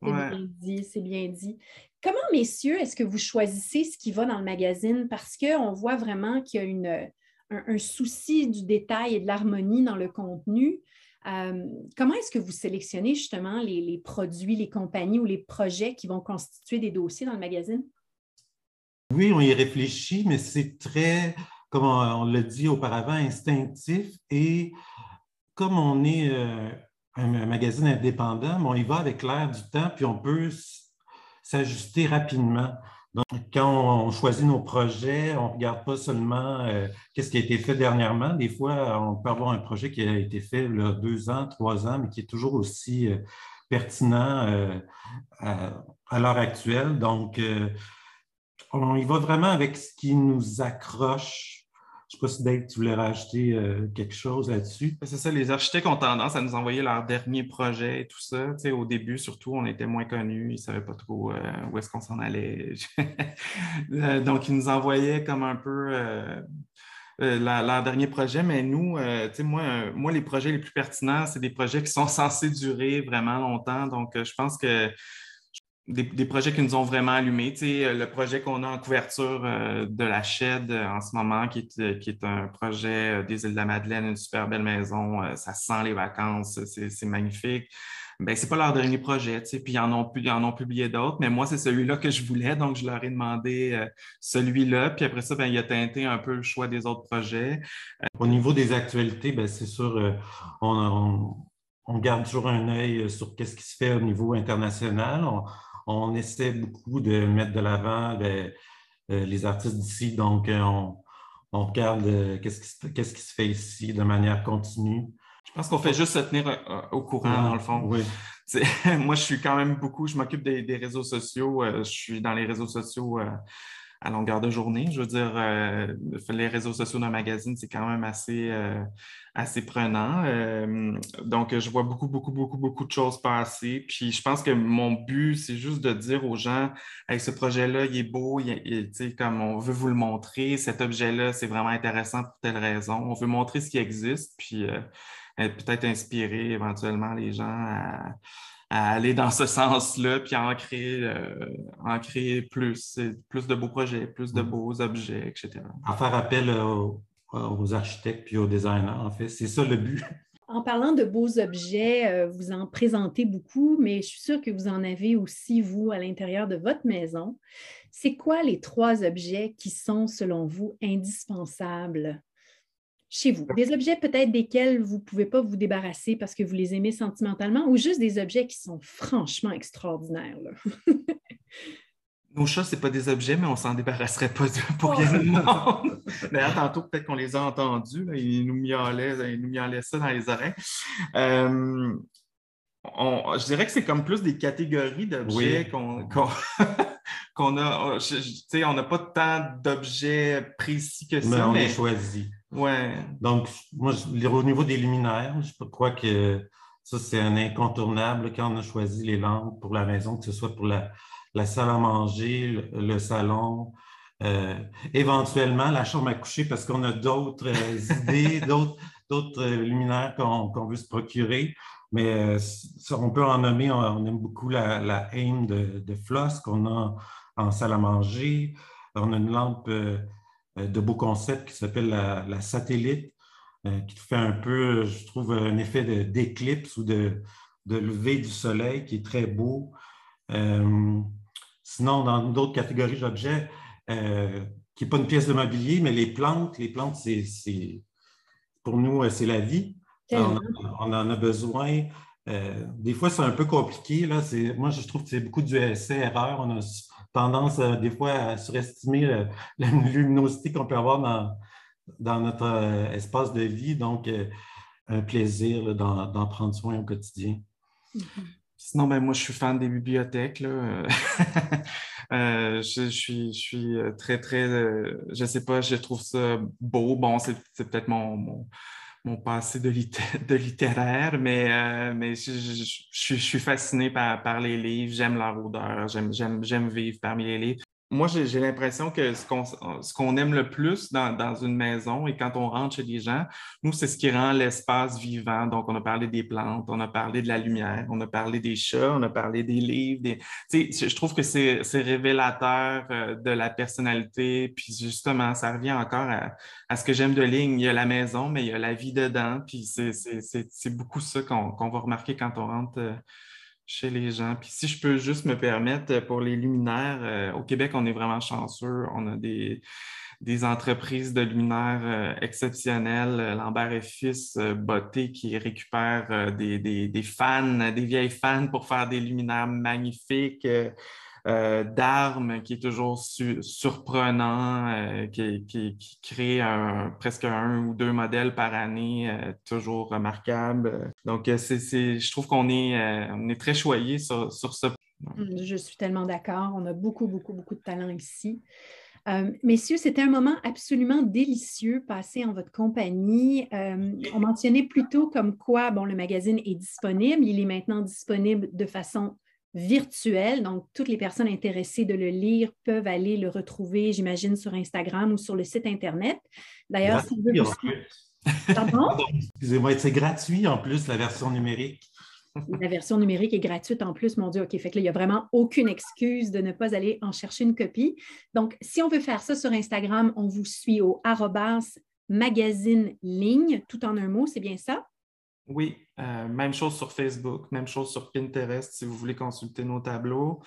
c'est bien dit, c'est bien dit. Comment, messieurs, est-ce que vous choisissez ce qui va dans le magazine? Parce qu'on voit vraiment qu'il y a un, souci du détail et de l'harmonie dans le contenu. Euh, comment est-ce que vous sélectionnez justement les, produits, les compagnies ou les projets qui vont constituer des dossiers dans le magazine? Oui, on y réfléchit, mais c'est très, comme on, l'a dit auparavant, instinctif. Et comme on est euh, un, magazine indépendant, on y va avec l'air du temps, puis on peut s'ajuster rapidement. Donc, quand on choisit nos projets, on ne regarde pas seulement euh, qu'est-ce qui a été fait dernièrement. Des fois, on peut avoir un projet qui a été fait deux ans, trois ans, mais qui est toujours aussi euh, pertinent euh, à, l'heure actuelle. Donc, on y va vraiment avec ce qui nous accroche je ne sais pas si Dave, tu voulais rajouter euh, quelque chose là-dessus. C'est ça, les architectes ont tendance à nous envoyer leur dernier projet et tout ça. au début, surtout, on était moins connus, ils ne savaient pas trop euh, où est-ce qu'on s'en allait. Euh, donc, ils nous envoyaient comme un peu leur, dernier projet, mais nous, moi, les projets les plus pertinents, c'est des projets qui sont censés durer vraiment longtemps. Donc, je pense que des, projets qui nous ont vraiment allumés. Tu le projet qu'on a en couverture euh, de la Shed euh, en ce moment, qui est, euh, qui est un projet des îles de la Madeleine, une super belle maison, ça sent les vacances, c'est magnifique. Ben, c'est pas leur dernier projet, tu puis ils en ont, ils en ont publié d'autres, mais moi, c'est celui-là que je voulais, donc je leur ai demandé celui-là, puis après ça, ben, il a teinté un peu le choix des autres projets. Au niveau des actualités, ben, c'est sûr, on, on, garde toujours un œil sur ce qui se fait au niveau international on essaie beaucoup de mettre de l'avant les, euh, les artistes d'ici. Donc, euh, on, regarde euh, qu'est-ce qui, qui, se fait ici de manière continue. Je pense qu'on fait juste se tenir au courant, dans le fond. Oui. Moi, je suis quand même beaucoup, je m'occupe des, réseaux sociaux. je suis dans les réseaux sociaux à longueur de journée. Je veux dire, euh, les réseaux sociaux d'un magazine, c'est quand même assez, euh, assez prenant. Euh, donc, je vois beaucoup, beaucoup, beaucoup, beaucoup de choses passer. Puis, je pense que mon but, c'est juste de dire aux gens, avec ce projet-là, il est beau, comme on veut vous le montrer, cet objet-là, c'est vraiment intéressant pour telle raison. On veut montrer ce qui existe, puis peut-être inspirer éventuellement les gens à à aller dans ce sens-là, puis à en créer, euh, en créer plus, plus de beaux projets, plus de mm. beaux objets, etc. À faire appel aux, architectes puis aux designers, en fait. C'est ça le but. En parlant de beaux objets, euh, vous en présentez beaucoup, mais je suis sûre que vous en avez aussi, vous, à l'intérieur de votre maison. C'est quoi les trois objets qui sont, selon vous, indispensables? Chez vous? Des objets peut-être desquels vous ne pouvez pas vous débarrasser parce que vous les aimez sentimentalement ou juste des objets qui sont franchement extraordinaires? Nos chats, ce pas des objets, mais on ne s'en débarrasserait pas pour rien oh. du monde. D'ailleurs, tantôt, peut-être qu'on les a entendus. ils, nous miaulaient, ils nous miaulaient ça dans les oreilles. Euh, je dirais que c'est comme plus des catégories d'objets qu'on qu'on a. on n'a pas tant d'objets précis que ça. Mais on les choisit. Ouais. Donc, moi, au niveau des luminaires, je crois que ça, c'est un incontournable quand on a choisi les lampes pour la maison, que ce soit pour la, salle à manger, le, salon, euh, éventuellement la chambre à coucher, parce qu'on a d'autres euh, idées, d'autres euh, luminaires qu'on veut se procurer. Mais on peut en nommer, on, aime beaucoup la, la aim de, de Floss qu'on a en salle à manger. On a une lampe euh, de beaux concepts qui s'appelle la, satellite, euh, qui fait un peu, je trouve, un effet d'éclipse ou de, de lever du soleil qui est très beau. Euh, sinon, dans d'autres catégories d'objets, qui n'est pas une pièce de mobilier, mais les plantes, les plantes, c'est pour nous, c'est la vie. On, en a besoin. des fois, c'est un peu compliqué. Là. Moi, je trouve que c'est beaucoup du essai-erreur. On a tendance euh, des fois à surestimer euh, la luminosité qu'on peut avoir dans, dans notre euh, espace de vie. Donc, un plaisir d'en prendre soin au quotidien. Mm-hmm. Sinon, ben, moi, je suis fan des bibliothèques. Là. je, suis, je suis très, très, je sais pas, je trouve ça beau. Bon, c'est peut-être mon passé de, de littéraire, mais, euh, mais je, je, suis fasciné par, par les livres, j'aime leur odeur, j'aime vivre parmi les livres moi, j'ai l'impression que ce qu'on aime le plus dans, une maison et quand on rentre chez les gens, nous, c'est ce qui rend l'espace vivant. Donc, on a parlé des plantes, on a parlé de la lumière, on a parlé des chats, on a parlé des livres. Des... Je trouve que c'est révélateur euh, de la personnalité. Puis justement, ça revient encore à, ce que j'aime de Ligne. Il y a la maison, mais il y a la vie dedans. Puis c'est beaucoup ça qu'on va remarquer quand on rentre euh, chez les gens. Puis si je peux juste me permettre, euh, pour les luminaires, euh, au Québec, on est vraiment chanceux. On a des, des entreprises de luminaires euh, exceptionnelles. Lambert et Fils Beauté qui récupèrent des, des, des, fans, des vieilles fans pour faire des luminaires magnifiques. Euh, d'armes qui est toujours surprenant, euh, qui, crée presque un ou deux modèles par année, euh, toujours remarquable. Donc, c'est, je trouve qu'on est, est très choyé sur, sur ce. Je suis tellement d'accord. On a beaucoup, beaucoup, beaucoup de talent ici. messieurs, c'était un moment absolument délicieux passé en votre compagnie. on mentionnait plutôt comme quoi, bon, le magazine est disponible. Il est maintenant disponible de façon virtuel. Donc, toutes les personnes intéressées de le lire peuvent aller le retrouver, j'imagine, sur Instagram ou sur le site Internet. D'ailleurs, si vous Pardon? Excusez-moi, c'est gratuit en plus, la version numérique. La version numérique est gratuite en plus, mon Dieu. OK, fait que là, il n'y a vraiment aucune excuse de ne pas aller en chercher une copie. Donc, si on veut faire ça sur Instagram, on vous suit au arrobas magazine ligne, tout en un mot, c'est bien ça? Oui, euh, même chose sur Facebook, même chose sur Pinterest si vous voulez consulter nos tableaux.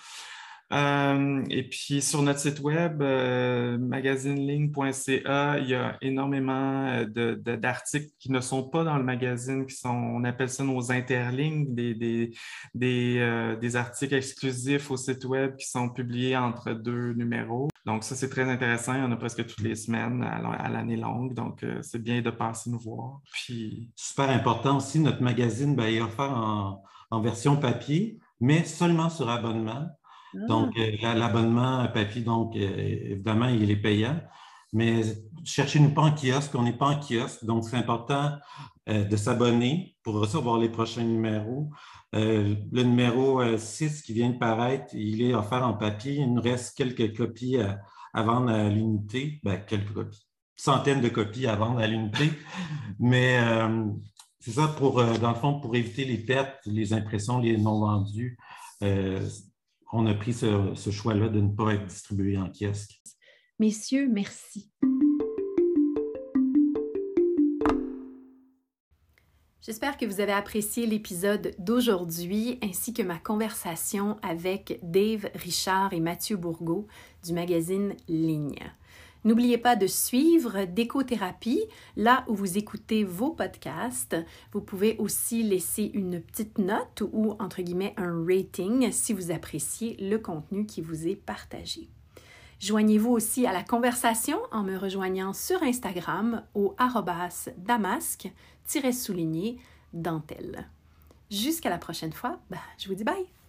Euh, et puis sur notre site web, euh, magazineligne.ca, il y a énormément d'articles qui ne sont pas dans le magazine, qui sont, on appelle ça nos interlignes, des, des, articles exclusifs au site web qui sont publiés entre deux numéros. Donc, ça, c'est très intéressant. Il y en a presque toutes les semaines à l'année longue. Donc, euh, c'est bien de passer nous voir. Puis... Super important aussi, notre magazine ben, est offert en, version papier, mais seulement sur abonnement. Ah. Donc, euh, l'abonnement papier, donc, euh, évidemment, il est payant. Mais cherchez-nous pas en kiosque, on n'est pas en kiosque. Donc, c'est important de s'abonner pour recevoir les prochains numéros. Euh, le numéro 6 euh, qui vient de paraître, il est offert en papier. Il nous reste quelques copies à, vendre à l'unité. Ben, quelques copies. Centaines de copies à vendre à l'unité. Mais euh, c'est ça, pour, dans le fond, pour éviter les pertes, les impressions, les non vendus, on a pris ce, ce choix-là de ne pas être distribué en kiosque. Messieurs, merci. J'espère que vous avez apprécié l'épisode d'aujourd'hui ainsi que ma conversation avec Dave Richard et Mathieu Bourgault du magazine Ligne. N'oubliez pas de suivre Décothérapie là où vous écoutez vos podcasts. Vous pouvez aussi laisser une petite note ou entre guillemets un rating si vous appréciez le contenu qui vous est partagé. Joignez-vous aussi à la conversation en me rejoignant sur Instagram au arrobas damasque souligné dentelle. Jusqu'à la prochaine fois, bah, je vous dis bye!